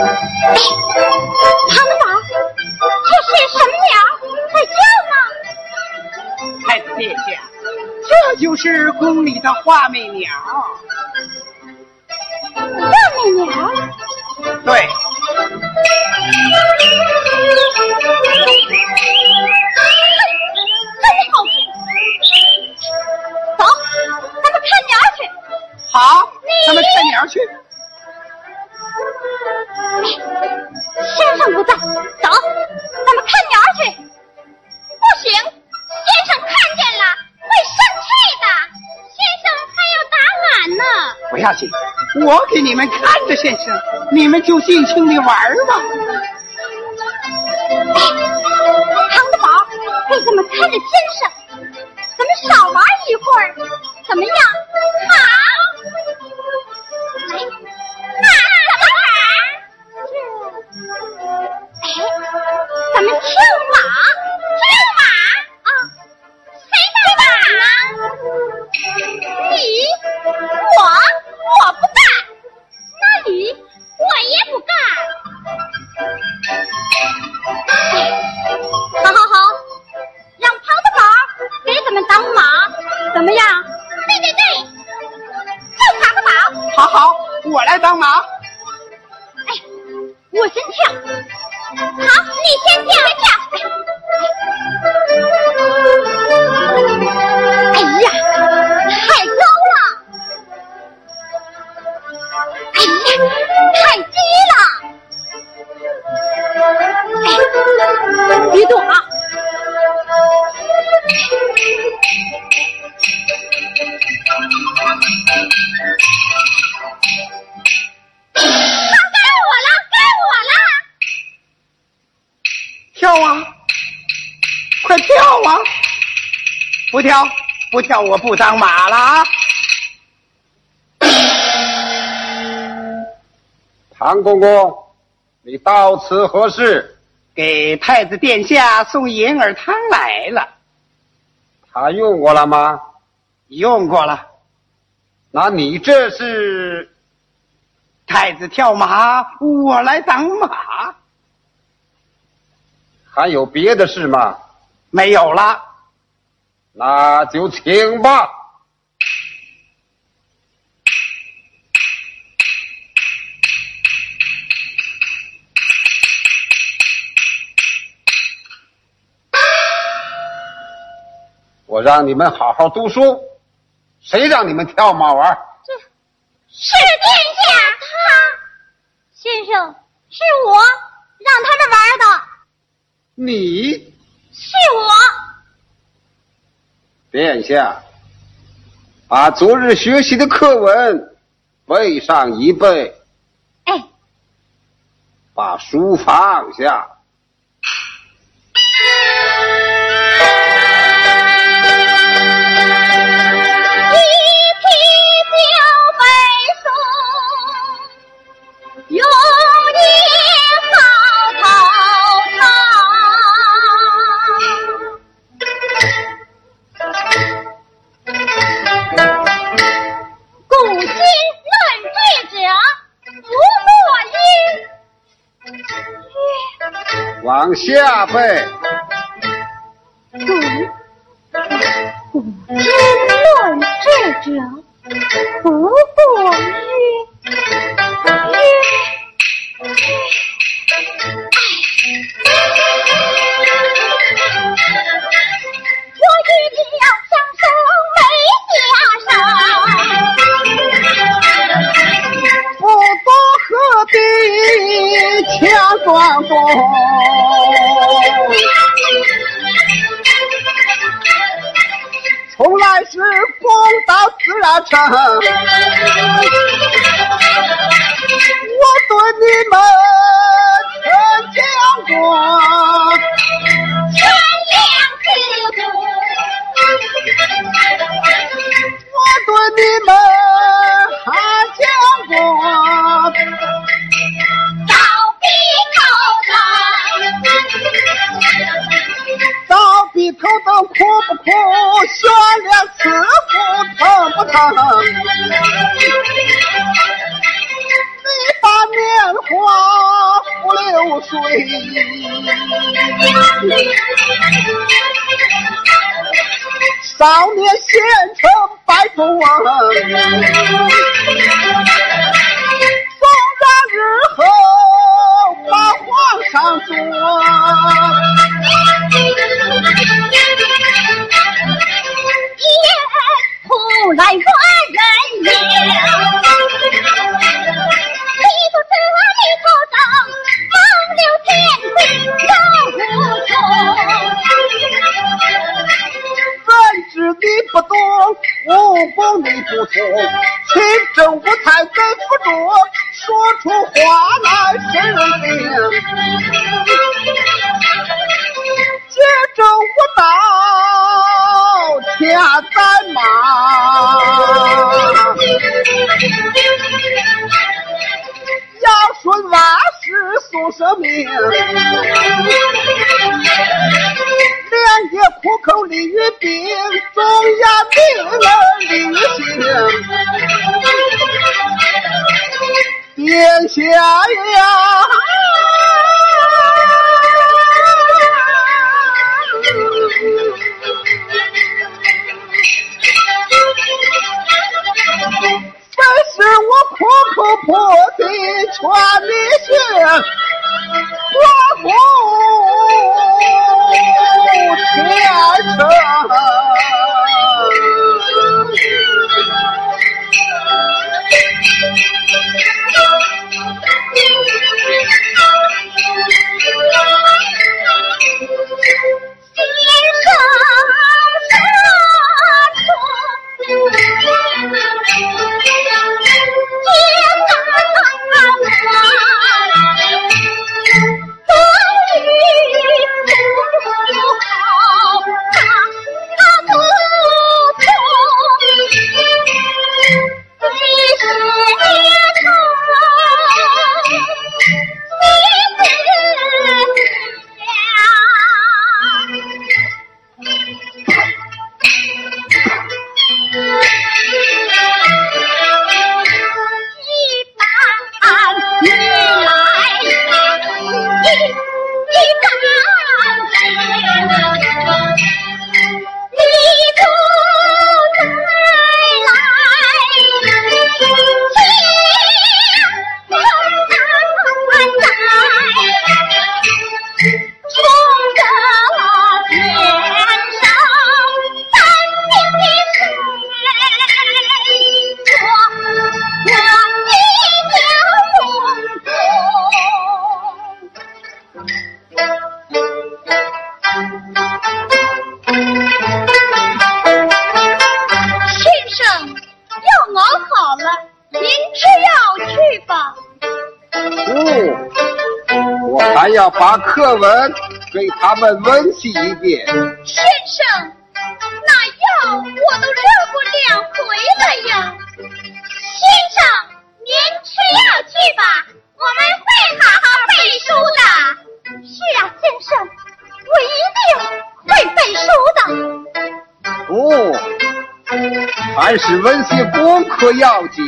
唐德宝，这是什么鸟在叫呢？太子殿下，这就是宫里的画眉鸟。我给你们看着，先生，你们就尽情的玩吧。不跳，不跳，我不当马了啊！唐公公，你到此何事？给太子殿下送银耳汤来了。他用过了吗？用过了。那你这是？太子跳马，我来当马。还有别的事吗？没有了，那就请吧。我让你们好好读书，谁让你们跳马玩？这是殿下，他先生是我让他们玩的。你是我，殿下，把昨日学习的课文背上一背。哎，把书放下。下背。古古今论智者，不过曰曰。我与你要相守没下手，不做何必强装疯。从来是风到自然成，我对你们曾讲过，善良自古，我对你们啊你把年华付流水。少年献城白富啊 Thank you. 他们温习一遍。先生，那药我都热过两回了呀。先生，您吃药去吧，我们会好好背书的。是啊，先生，我一定会背书的。不，还是温习功课要紧。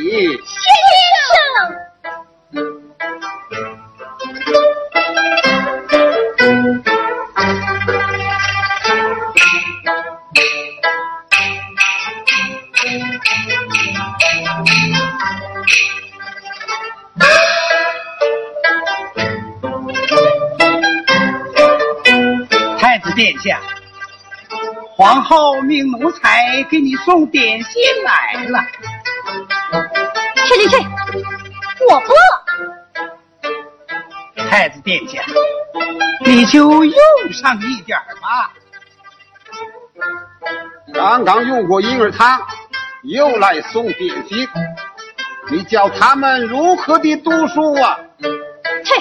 皇后命奴才给你送点心来了。去去去，我不饿。太子殿下，你就用上一点儿吧。刚刚用过婴儿汤，又来送点心，你教他们如何的读书啊？去，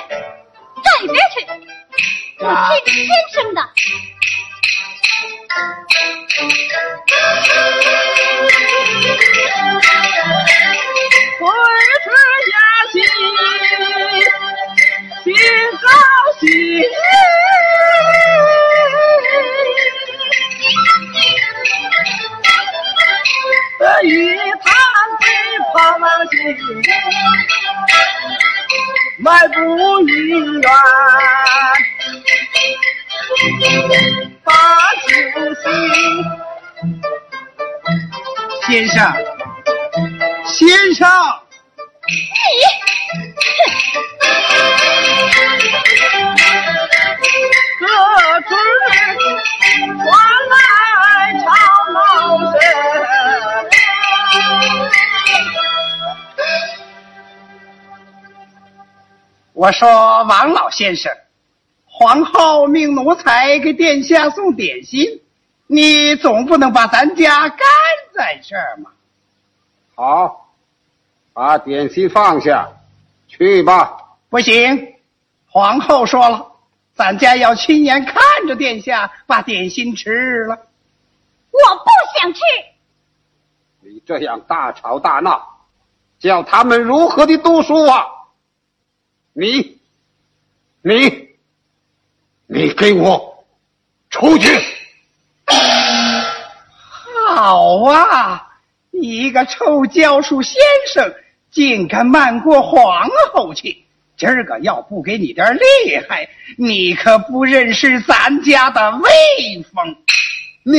站一边去！我听天生的。回之雅兴，心高兴。这一堂对跑马行，迈步云远，把酒醒。我说王老先生，皇后命奴才给殿下送点心，你总不能把咱家干在这儿嘛？好，把点心放下，去吧。不行，皇后说了，咱家要亲眼看着殿下把点心吃了。我不想吃。你这样大吵大闹，叫他们如何的读书啊？你，你，你给我出去！好啊，你一个臭教书先生，竟敢瞒过皇后去！今儿个要不给你点厉害，你可不认识咱家的威风。你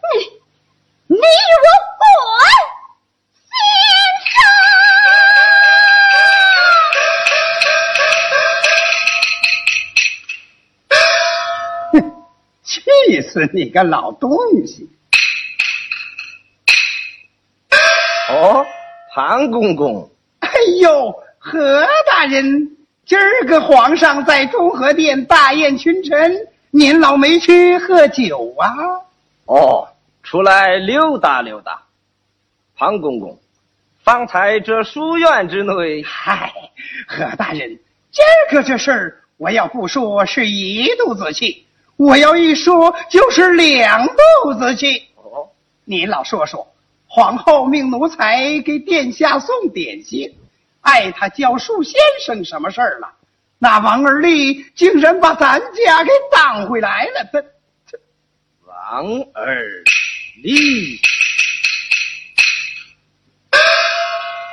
你你我滚，先生。气死你个老东西！哦，庞公公，哎呦，何大人，今儿个皇上在中和殿大宴群臣，您老没去喝酒啊？哦，出来溜达溜达。庞公公，方才这书院之内，嗨，何大人，今儿个这事儿，我要不说是一肚子气，我要一说就是两肚子气。哦，您老说说，皇后命奴才给殿下送点心，碍他教书先生什么事儿了？那王二立竟然把咱家给当回来了，他王二立，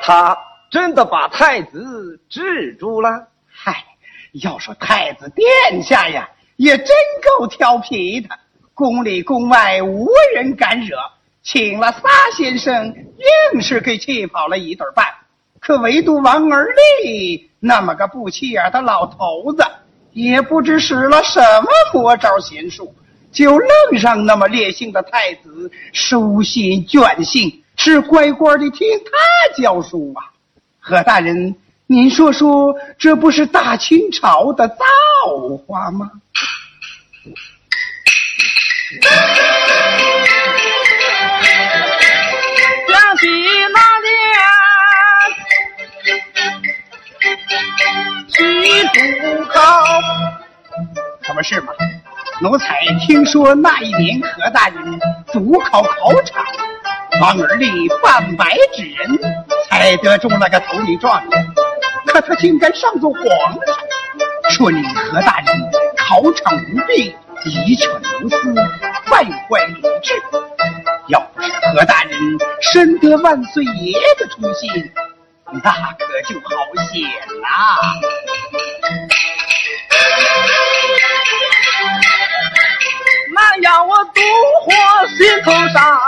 他真的把太子制住了。嗨，要说太子殿下呀，也真够调皮的，宫里宫外无人敢惹，请了仨先生，硬是给气跑了一对半。可唯独王二立那么个不起眼的老头子，也不知使了什么魔招邪术，就愣让那么烈性的太子收心倦性，是乖乖的听他教书啊。何大人，您说说，这不是大清朝的造化吗？年去渡口，可不是嘛？奴才听说那一年何大人主考考场，王而立半百之人才得中了个头名状元，可他竟敢上奏皇上，说你何大人考场无弊，一权无私，败坏礼制。要不是何大人深得万岁爷的宠信，那可就好险啦、那要我独活心头上，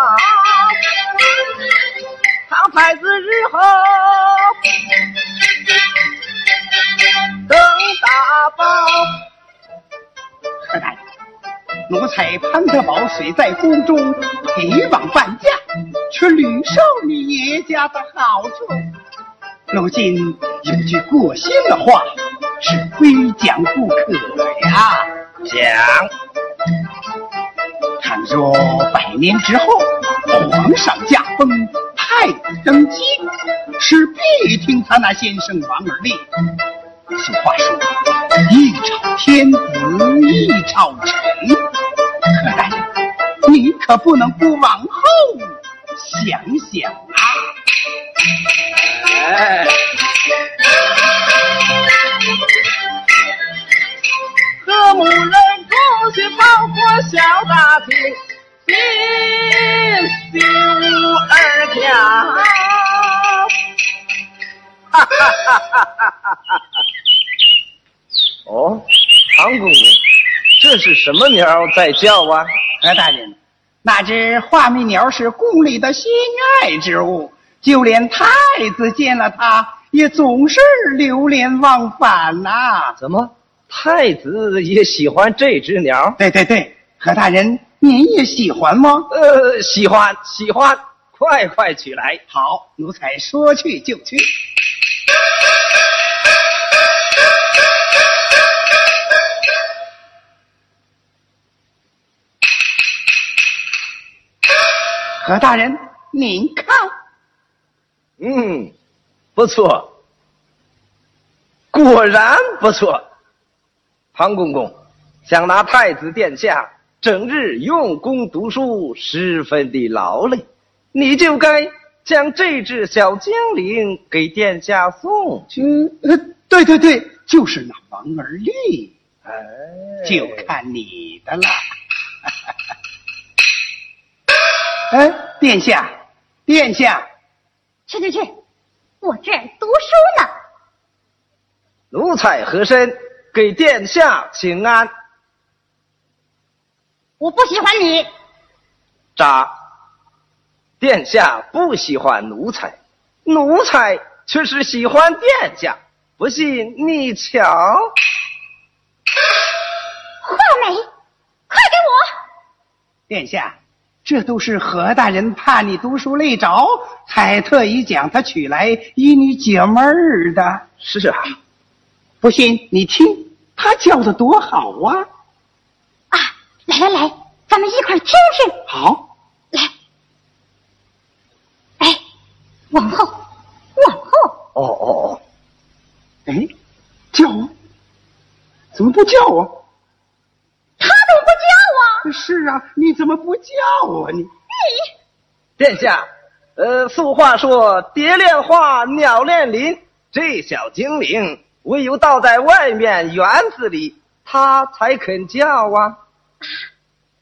唐太子日后登大宝。何大人，奴才潘德宝虽在宫中陪王伴驾，却屡受你爷家的好处。如今有句过心的话，是非讲不可呀。讲，倘若百年之后，皇上驾崩，太子登基，是必听他那先生王而立。俗话说，一朝天子一朝臣。何大人，你可不能不往后想想啊！哎，和睦人恭喜包括小大厅，新秀二家。哈哈！哦，唐公公，这是什么鸟在叫啊？何大人，那只画眉鸟是宫里的心爱之物，就连太子见了它，也总是流连忘返呐、怎么，太子也喜欢这只鸟？对对对，何大人，您也喜欢吗？呃，喜欢，喜欢，快快取来。好，奴才说去就去。何大人，您看，嗯，不错，果然不错。庞公公想拿太子殿下整日用功读书，十分的劳累，你就该将这只小精灵给殿下送去。嗯，呃，对对对，就是那王儿丽，哎，就看你的了。哎，殿下，殿下，去去去，我这儿读书呢。奴才和珅给殿下请安。我不喜欢你，渣，殿下不喜欢奴才，奴才却是喜欢殿下。不信你瞧，画眉，快给我！殿下，这都是何大人怕你读书累着，才特意将他取来与你解闷儿的。是啊，不信你听，他叫的多好啊！啊，来来来，咱们一块儿听听。好，来，哎，往后，往后，哦哦哦，哎，叫啊？怎么不叫啊？是啊，你怎么不叫我？你你殿下，呃，俗话说“蝶恋花，鸟恋林”，这小精灵唯有倒在外面园子里，它才肯叫啊。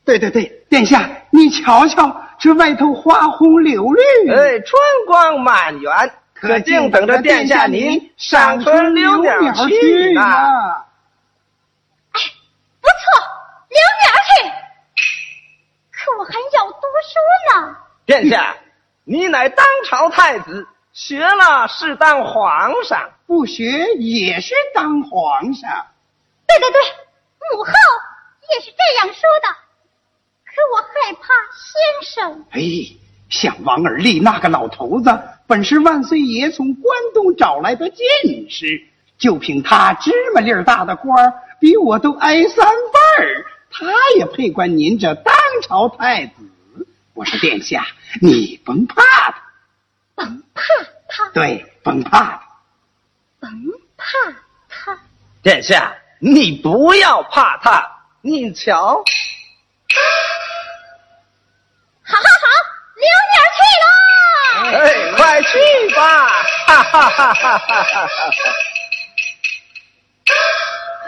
对对对，殿下，你瞧瞧，这外头花红柳绿，哎，春光满园，可静等着殿下您赏春溜鸟去呢。不错，留鸟去。可我还要读书呢。殿下，你乃当朝太子，学了是当皇上。不学也是当皇上。对对对，母后也是这样说的。可我害怕先生。哎，像王尔立那个老头子，本是万岁爷从关东找来的进士，就凭他芝麻粒儿大的官儿，比我都挨三辈儿，他也配管您这当朝太子。我说殿下，你甭怕他，甭怕他，对，甭怕他。甭怕他。殿下，你不要怕他，你瞧，好好好，留鸟去喽！哎，快去吧！哈哈哈哈哈哈！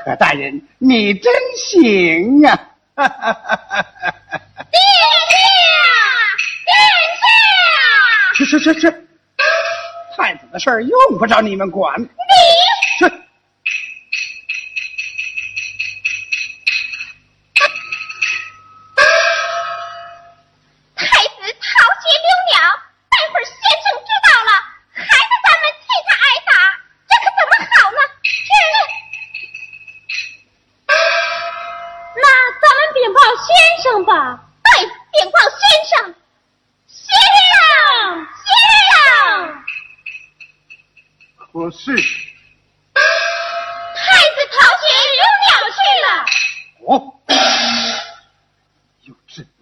何大人，你真行啊！哈哈哈哈哈！殿下，殿下，去去去去，太子的事儿用不着你们管。你去。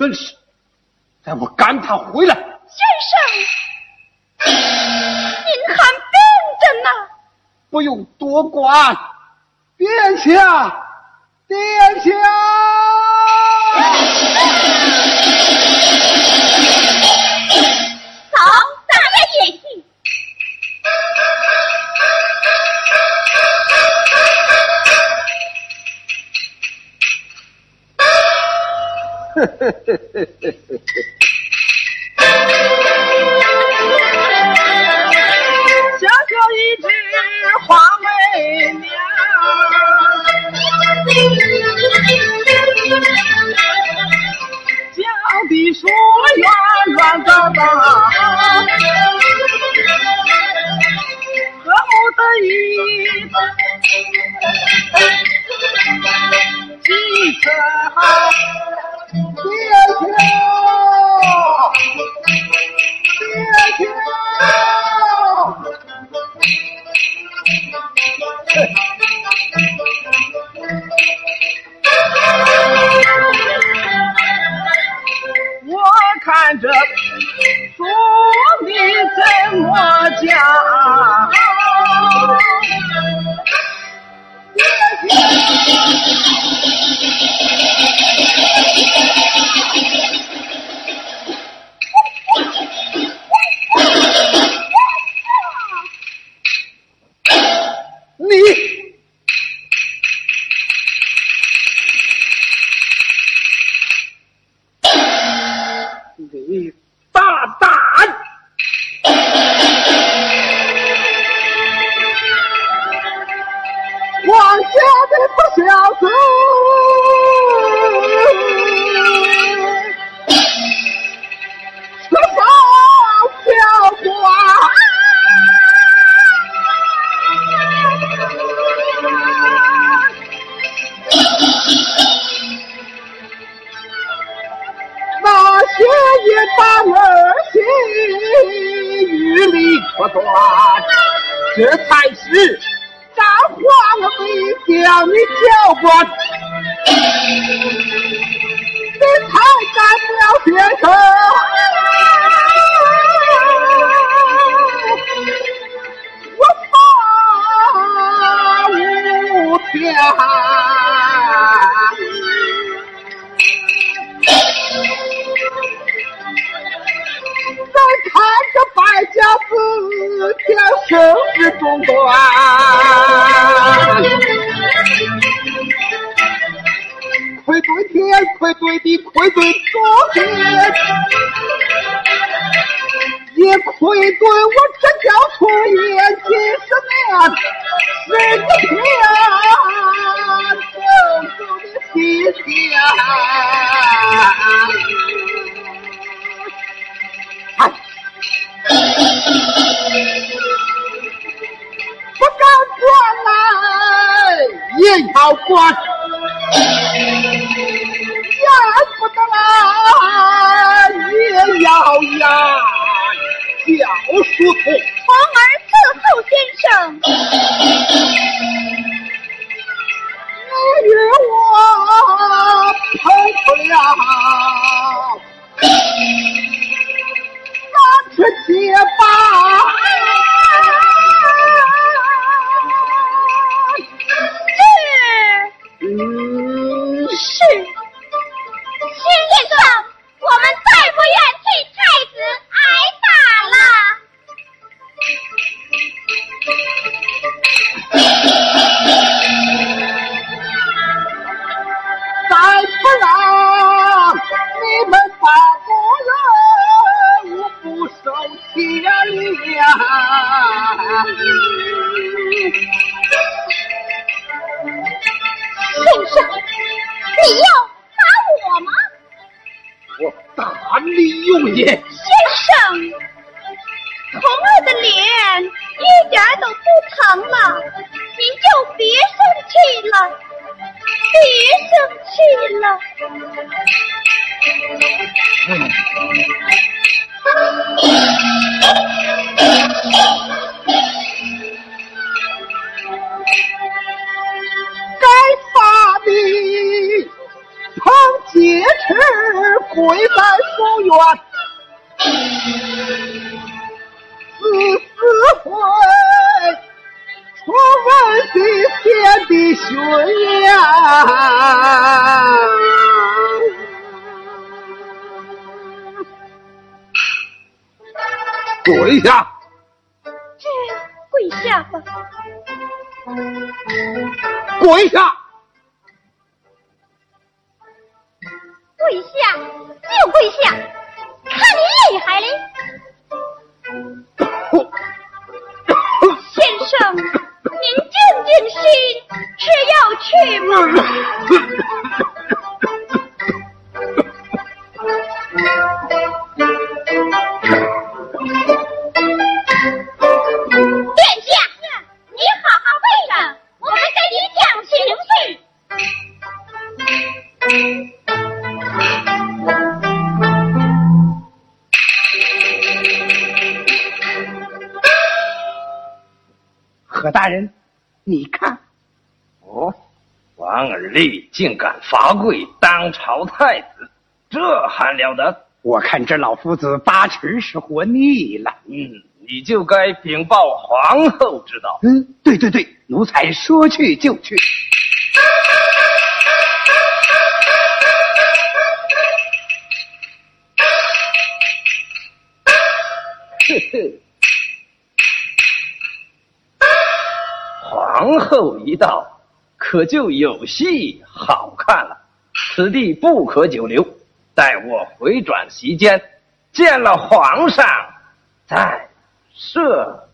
本事，待我赶他回来。先生，您还病着呢。不用多管，殿下，殿下。嘿嘿嘿。小小一只花眉鸟，叫的树远远高高，和睦的一家，几声。结巴。竟敢罚跪当朝太子，这还了得！我看这老夫子八成是活腻了。嗯，你就该禀报皇后知道。嗯，对对对，奴才说去就去。皇后一到，可就有戏好看了。此地不可久留，待我回转席间，见了皇上再设。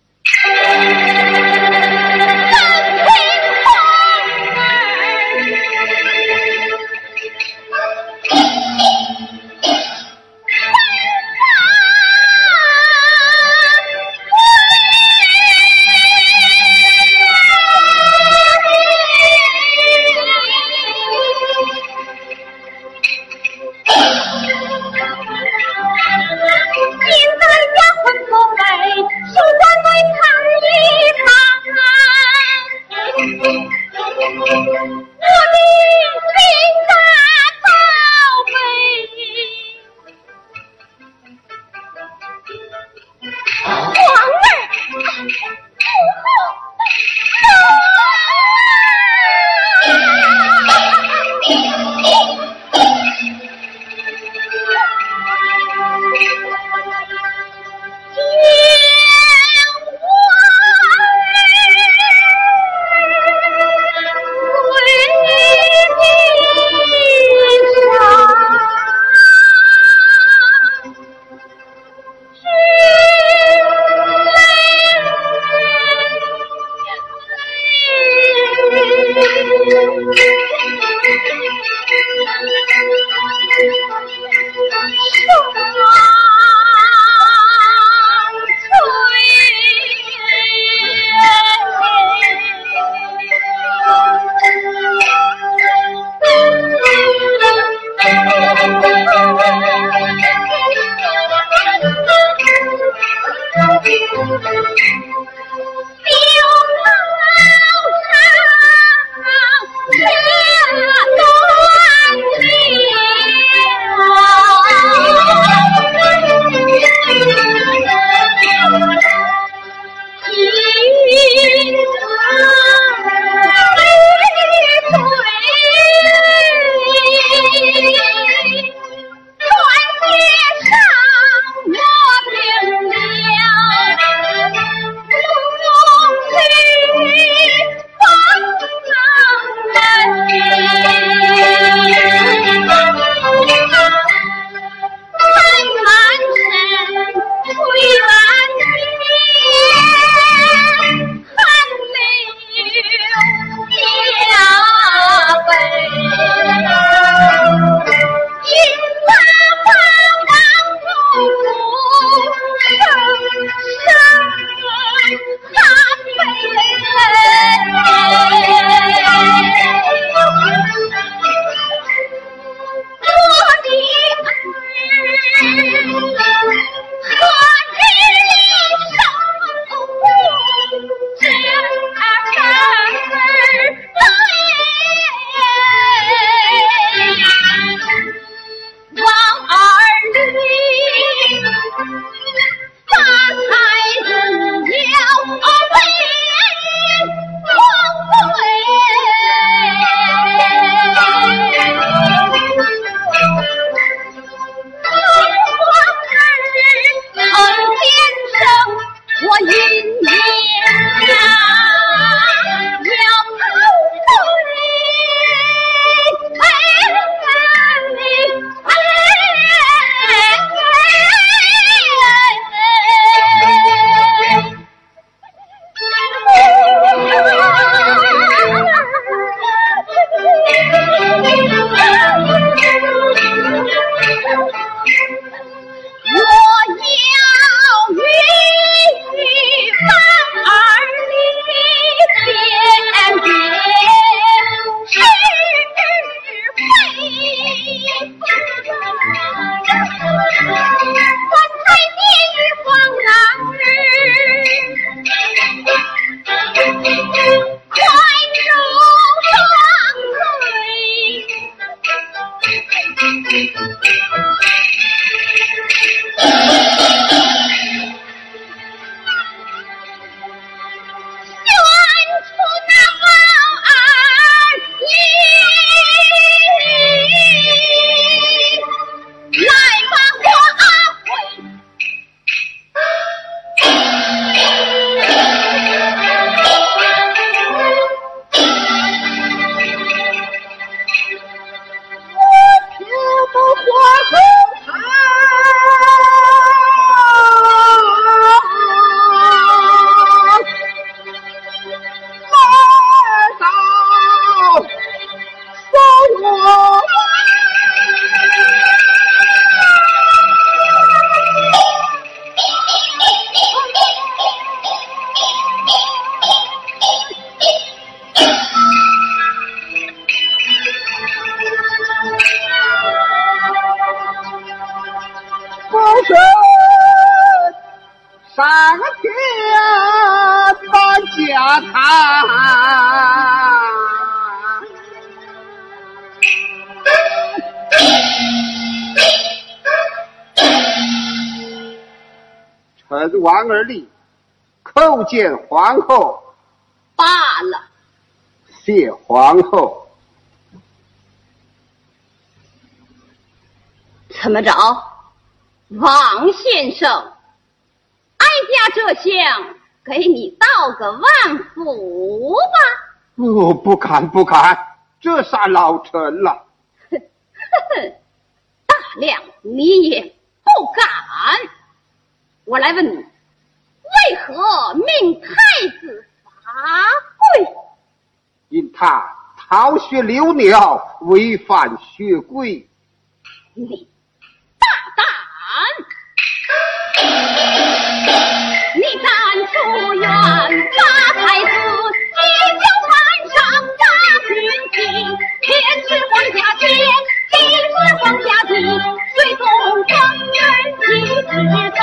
着王先生哀家这厢给你道个万福吧不不敢不敢这杀老臣了。大亮你也不敢我来问你为何命太子罚跪？因他逃学流鸟违反血规。你八才子，一交盘上大军旗，天是皇家天，地是皇家地，最终状元一支走。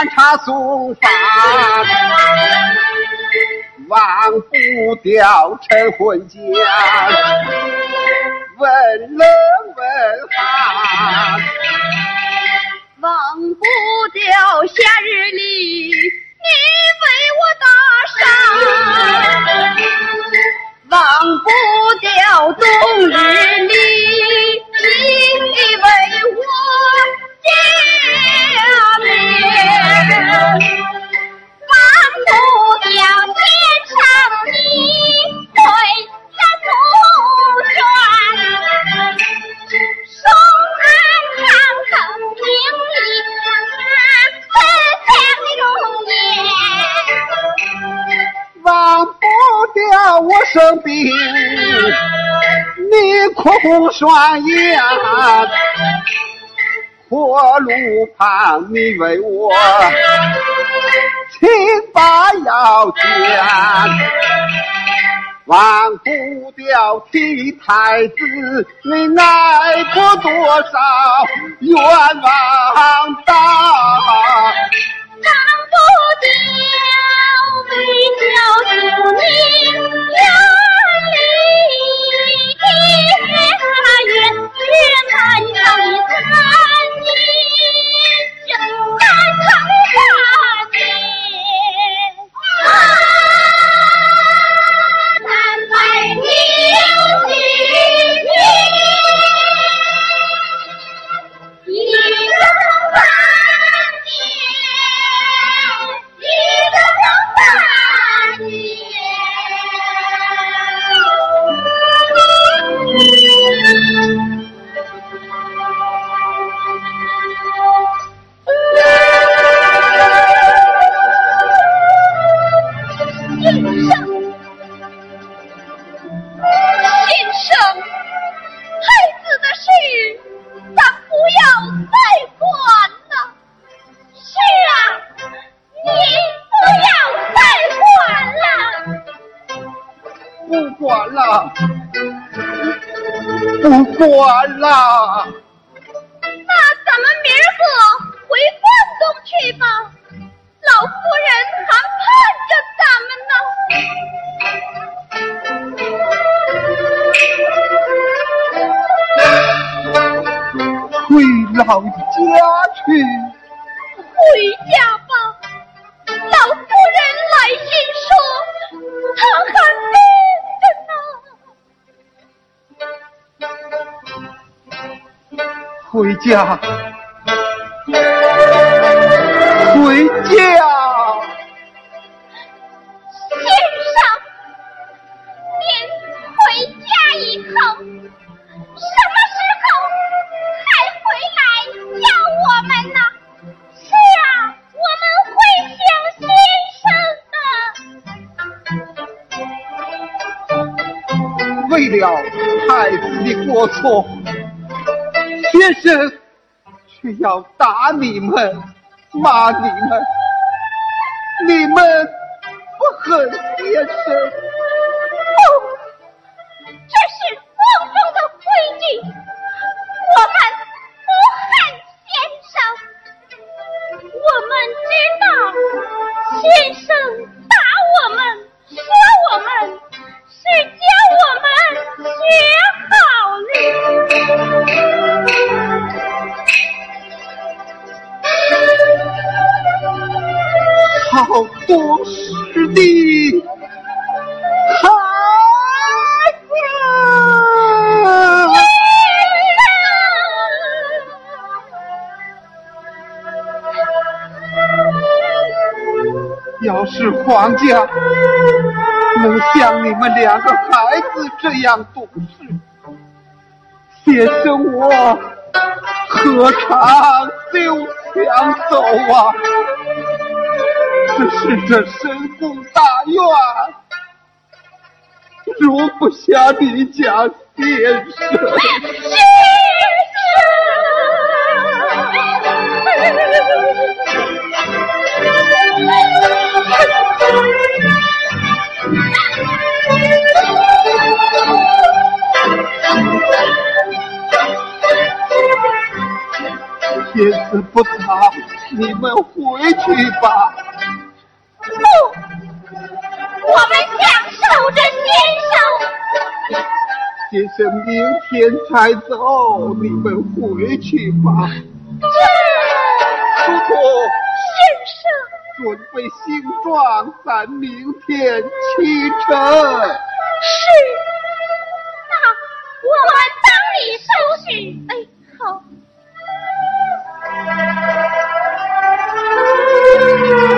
端茶送饭，忘不掉晨昏间，问冷问寒，忘不掉夏日里你为我打赏，忘不掉冬日里。你为我加冕，忘不掉天上你哭红双眼，送俺长城平一慈祥容颜，忘不掉我生病。你空双眼，火炉旁你为我亲把腰间，忘不掉替太子你挨过多少冤枉打，家，样懂事，先生我何尝就想走啊？只是这深宫大院，容不下你家先生。天子不早，你们回去吧。不，我们享受着先生。先生明天才走，你们回去吧。是。叔叔。先生。准备行装，咱明天启程。是。那我们等你收拾。哎，好。Thank you.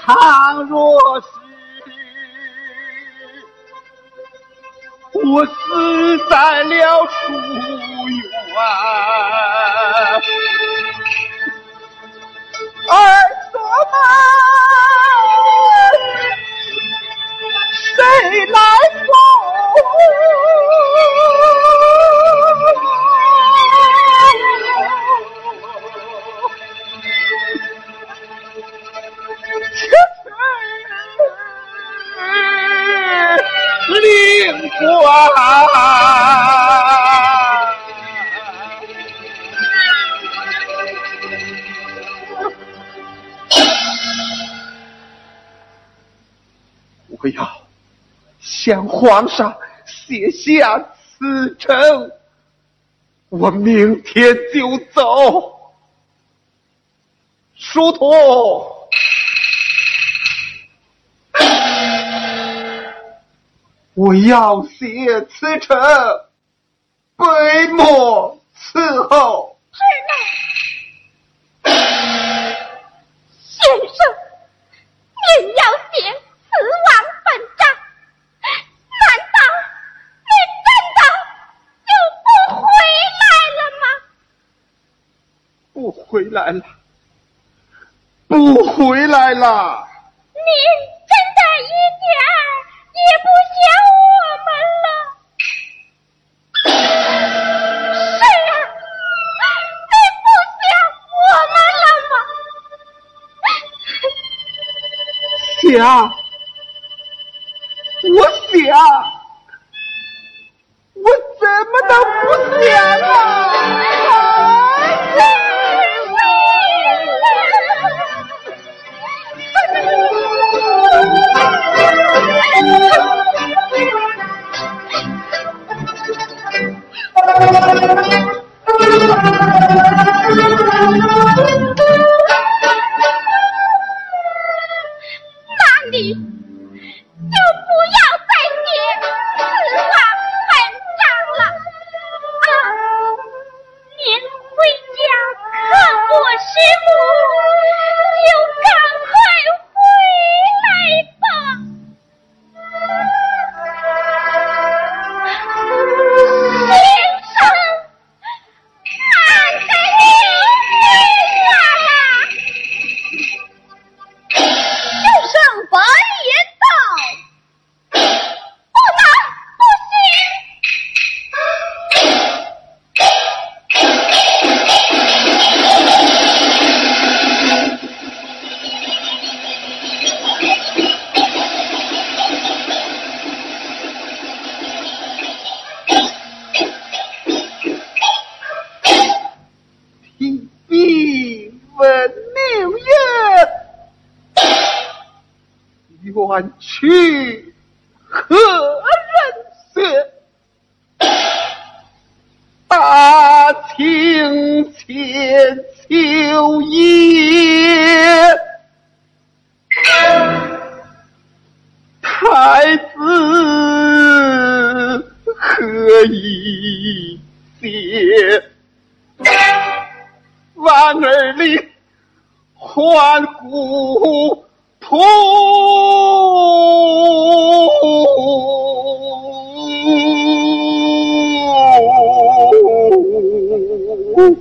倘若是我死在了书院儿子们谁来保护灵光。我要向皇上写下辞呈，我明天就走。书童。我要写辞呈，备墨伺候。是呢，先生，您要写死亡本章，难道你真的就不回来了吗？不回来了，不回来了。您想，我先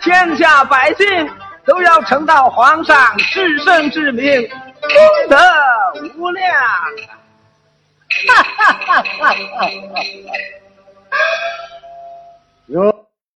天下百姓都要承到皇上至圣至明，功德无量。哈哈哈哈哈！